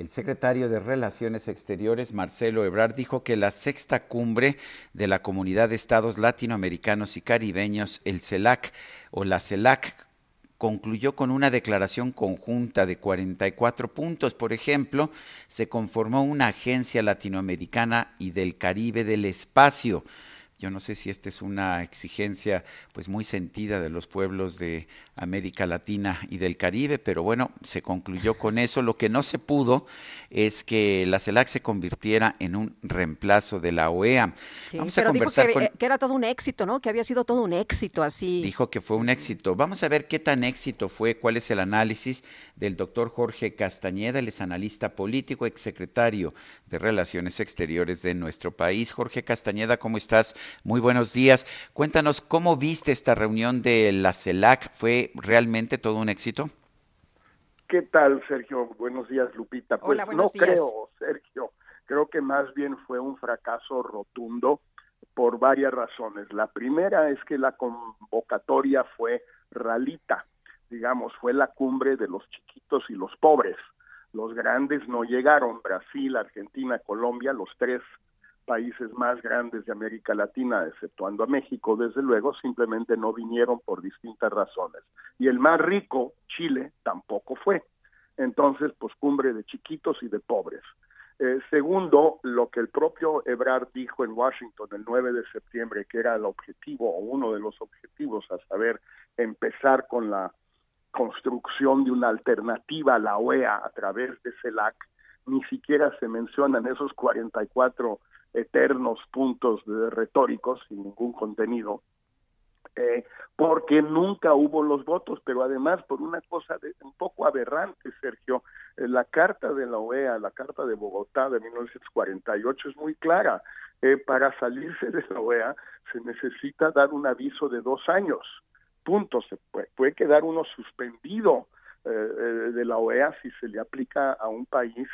El secretario de Relaciones Exteriores, Marcelo Ebrard, dijo que la sexta cumbre de la Comunidad de Estados Latinoamericanos y Caribeños, el CELAC o la CELAC, concluyó con una declaración conjunta de 44 puntos. Por ejemplo, se conformó una agencia latinoamericana y del Caribe del espacio yo no sé si esta es una exigencia pues muy sentida de los pueblos de América Latina y del Caribe, pero bueno, se concluyó con eso. Lo que no se pudo es que la CELAC se convirtiera en un reemplazo de la OEA. Vamos a conversar dijo que, eh, que, era todo un éxito, ¿no? Que había sido todo un éxito así. Dijo que fue un éxito. Vamos a ver qué tan éxito fue, cuál es el análisis del doctor Jorge Castañeda, él es analista político, exsecretario de Relaciones Exteriores de nuestro país. Jorge Castañeda, ¿cómo estás? Muy buenos días. Cuéntanos cómo viste esta reunión de la CELAC. ¿Fue realmente todo un éxito? ¿Qué tal, Sergio? Buenos días, Lupita. Pues no creo, Sergio. Creo que más bien fue un fracaso rotundo por varias razones. La primera es que la convocatoria fue ralita, digamos, fue la cumbre de los chiquitos y los pobres. Los grandes no llegaron, Brasil, Argentina, Colombia, los tres países más grandes de América Latina, exceptuando a México, desde luego, simplemente no vinieron por distintas razones. Y el más rico, Chile, tampoco fue. Entonces, pues cumbre de chiquitos y de pobres. Eh, segundo, lo que el propio Ebrard dijo en Washington el 9 de septiembre, que era el objetivo o uno de los objetivos, a saber, empezar con la construcción de una alternativa a la OEA a través de CELAC, ni siquiera se mencionan esos 44 eternos puntos de retóricos sin ningún contenido, eh, porque nunca hubo los votos, pero además por una cosa de, un poco aberrante, Sergio, eh, la carta de la OEA, la carta de Bogotá de 1948 es muy clara. Eh, para salirse de la OEA se necesita dar un aviso de dos años. Punto. Se puede, puede quedar uno suspendido de la OEA si se le aplica a un país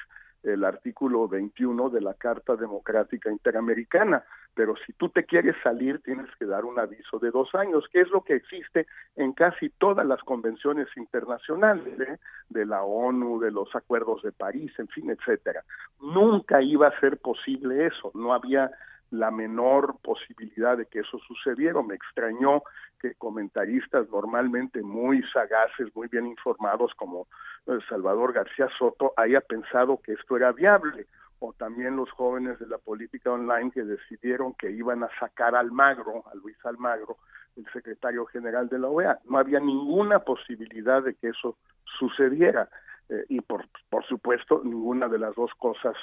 el artículo 21 de la Carta Democrática Interamericana. Pero si tú te quieres salir, tienes que dar un aviso de dos años, que es lo que existe en casi todas las convenciones internacionales, ¿eh? de la ONU, de los acuerdos de París, en fin, etcétera. Nunca iba a ser posible eso, no había la menor posibilidad de que eso sucediera. Me extrañó que comentaristas normalmente muy sagaces, muy bien informados como eh, Salvador García Soto haya pensado que esto era viable o también los jóvenes de la política online que decidieron que iban a sacar al Magro, a Luis Almagro, el secretario general de la OEA. No había ninguna posibilidad de que eso sucediera eh, y por, por supuesto ninguna de las dos cosas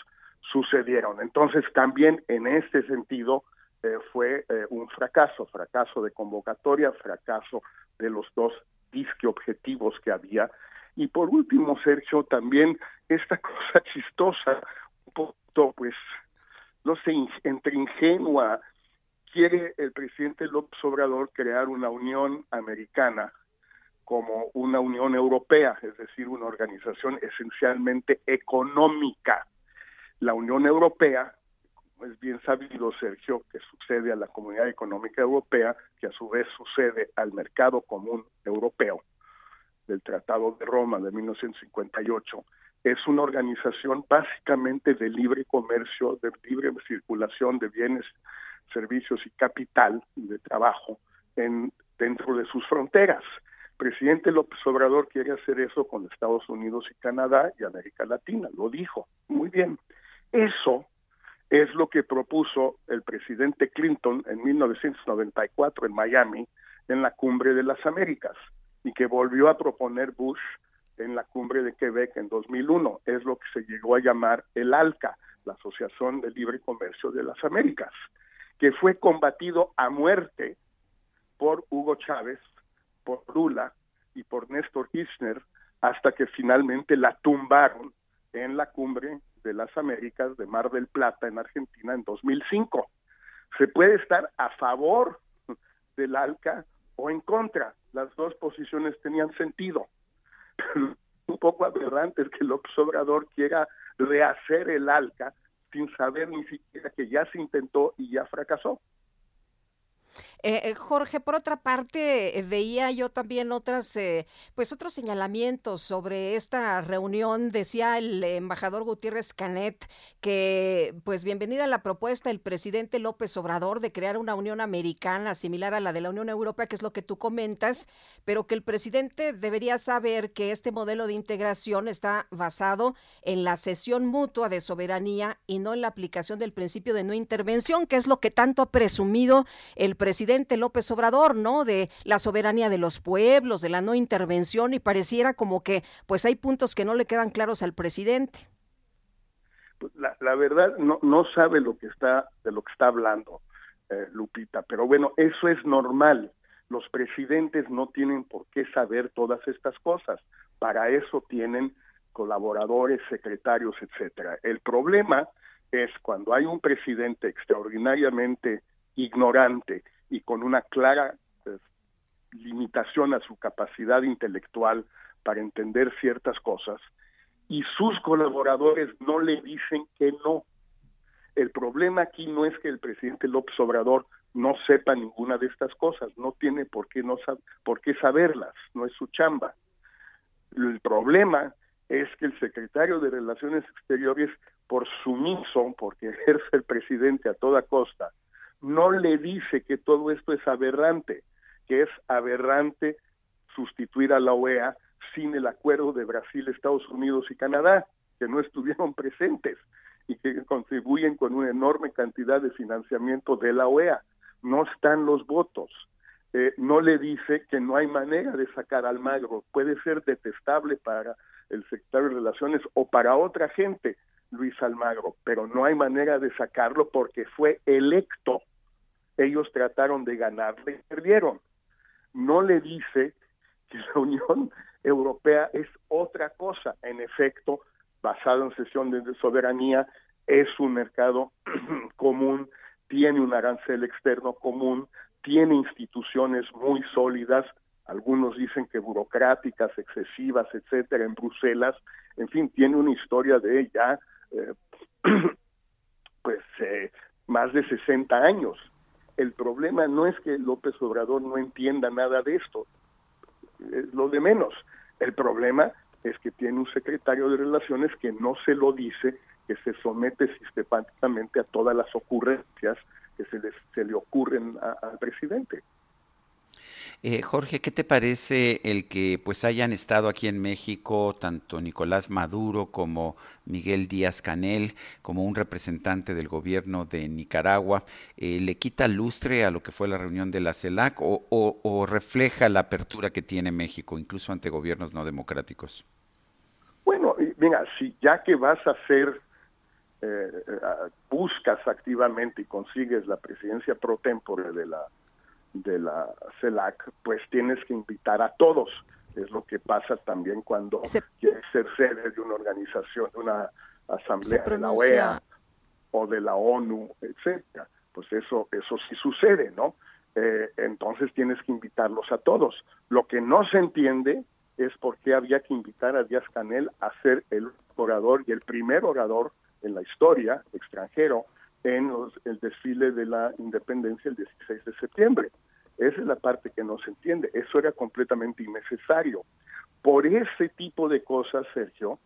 sucedieron. Entonces también en este sentido eh, fue eh, un fracaso, fracaso de convocatoria, fracaso de los dos disque objetivos que había. Y por último, Sergio, también esta cosa chistosa, un poco, pues, no sé, entre ingenua, quiere el presidente López Obrador crear una unión americana como una Unión Europea, es decir, una organización esencialmente económica. La Unión Europea es bien sabido, Sergio, que sucede a la Comunidad Económica Europea, que a su vez sucede al Mercado Común Europeo del Tratado de Roma de 1958, es una organización básicamente de libre comercio, de libre circulación de bienes, servicios y capital de trabajo en, dentro de sus fronteras. presidente López Obrador quiere hacer eso con Estados Unidos y Canadá y América Latina, lo dijo. Muy bien. Eso es lo que propuso el presidente Clinton en 1994 en Miami en la cumbre de las Américas y que volvió a proponer Bush en la cumbre de Quebec en 2001. Es lo que se llegó a llamar el ALCA, la Asociación de Libre Comercio de las Américas, que fue combatido a muerte por Hugo Chávez, por Lula y por Néstor Kirchner hasta que finalmente la tumbaron en la cumbre de las Américas de Mar del Plata en Argentina en 2005. Se puede estar a favor del ALCA o en contra. Las dos posiciones tenían sentido. un poco aberrante es que López Obrador quiera rehacer el ALCA sin saber ni siquiera que ya se intentó y ya fracasó. Eh, eh, Jorge, por otra parte, eh, veía yo también otras, pues otros señalamientos sobre esta reunión. Decía el embajador Gutiérrez Canet que, pues, bienvenida a la propuesta del presidente López Obrador de crear una Unión Americana similar a la de la Unión Europea, que es lo que tú comentas, pero que el presidente debería saber que este modelo de integración está basado en la cesión mutua de soberanía y no en la aplicación del principio de no intervención, que es lo que tanto ha presumido el presidente López Obrador, ¿no? De la soberanía de los pueblos, de la no intervención y pareciera como que pues hay puntos que no le quedan claros al presidente. Pues, la, la verdad no, sabe lo que está de lo que está hablando eh, Lupita, pero bueno, eso es normal. Los presidentes no tienen por qué saber todas estas cosas. Para eso tienen colaboradores, secretarios, etcétera. El problema es cuando hay un presidente extraordinariamente ignorante y con una clara pues, limitación a su capacidad intelectual para entender ciertas cosas, y sus colaboradores no le dicen que no. El problema aquí no es que el presidente López Obrador no sepa ninguna de estas cosas, no tiene por qué, no por qué saberlas, no es su chamba. El problema es que el secretario de Relaciones Exteriores, por sumiso, porque ejerce el presidente a toda costa, no le dice que todo esto es aberrante, que es aberrante sustituir a la OEA sin el acuerdo de Brasil, Estados Unidos y Canadá, que no estuvieron presentes y que contribuyen con una enorme cantidad de financiamiento de la OEA. No están los votos. Eh, no le dice que no hay manera de sacar al magro. Puede ser detestable para el secretario de Relaciones o para otra gente, Luis Almagro, pero no hay manera de sacarlo porque fue electo ellos trataron de ganarle y perdieron. No le dice que la Unión Europea es otra cosa, en efecto, basado en sesión de soberanía, es un mercado común, tiene un arancel externo común, tiene instituciones muy sólidas, algunos dicen que burocráticas, excesivas, etcétera, en Bruselas, en fin, tiene una historia de ella, eh, pues, eh, más de 60 años. El problema no es que López Obrador no entienda nada de esto, es lo de menos. El problema es que tiene un secretario de Relaciones que no se lo dice, que se somete sistemáticamente a todas las ocurrencias que se, se le ocurren al presidente. Eh, Jorge, ¿qué te parece el que pues hayan estado aquí en México tanto Nicolás Maduro como Miguel Díaz Canel, como un representante del gobierno de Nicaragua? Eh, ¿Le quita lustre a lo que fue la reunión de la CELAC o, refleja la apertura que tiene México, incluso ante gobiernos no democráticos? Bueno, mira, si ya que vas a hacer, eh, buscas activamente y consigues la presidencia pro tempore de la de la CELAC, pues tienes que invitar a todos. Es lo que pasa también cuando quieres ser sede de una organización, de una asamblea de la OEA o de la ONU, etcétera. Pues eso, eso sí sucede, ¿no? Eh, entonces tienes que invitarlos a todos. Lo que no se entiende es por qué había que invitar a Díaz Canel a ser el orador y el primer orador en la historia extranjero en el desfile de la independencia el 16 de septiembre. Esa es la parte que no se entiende. Eso era completamente innecesario. Por ese tipo de cosas, Sergio,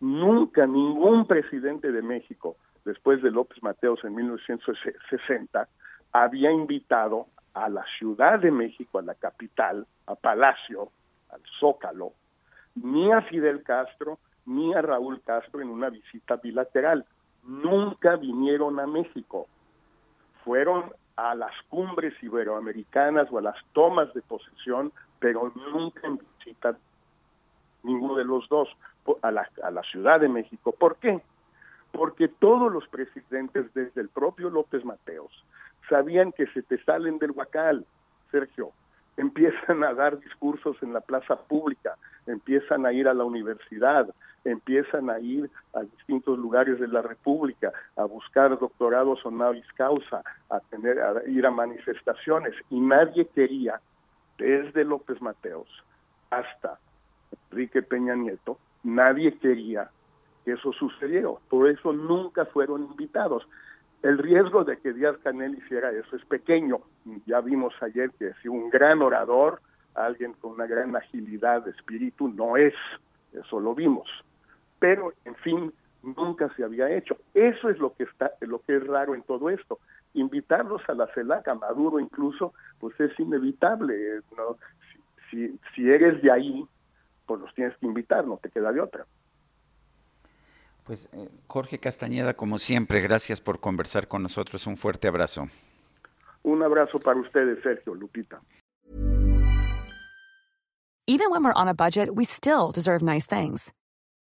nunca ningún presidente de México, después de López Mateos en 1960, había invitado a la Ciudad de México, a la capital, a Palacio, al Zócalo, ni a Fidel Castro, ni a Raúl Castro en una visita bilateral nunca vinieron a México. Fueron a las cumbres iberoamericanas o a las tomas de posesión, pero nunca en visita ninguno de los dos a la, a la Ciudad de México. ¿Por qué? Porque todos los presidentes, desde el propio López Mateos, sabían que se te salen del huacal, Sergio. empiezan a dar discursos en la plaza pública, empiezan a ir a la universidad, empiezan a ir a distintos lugares de la República, a buscar doctorados honoris causa, a tener a ir a manifestaciones y nadie quería desde López Mateos hasta Enrique Peña Nieto, nadie quería que eso sucediera, por eso nunca fueron invitados. El riesgo de que Díaz Canel hiciera eso es pequeño. Ya vimos ayer que si un gran orador, alguien con una gran agilidad de espíritu, no es. Eso lo vimos. Pero, en fin, nunca se había hecho. Eso es lo que está, lo que es raro en todo esto. Invitarlos a la CELAC, a Maduro incluso, pues es inevitable. ¿no? Si, si eres de ahí, pues los tienes que invitar, no te queda de otra. Pues eh, Jorge Castañeda, como siempre, gracias por conversar con nosotros. Un fuerte abrazo. Un abrazo para ustedes, Sergio, Lupita. Even when we're on a budget, we still deserve nice things.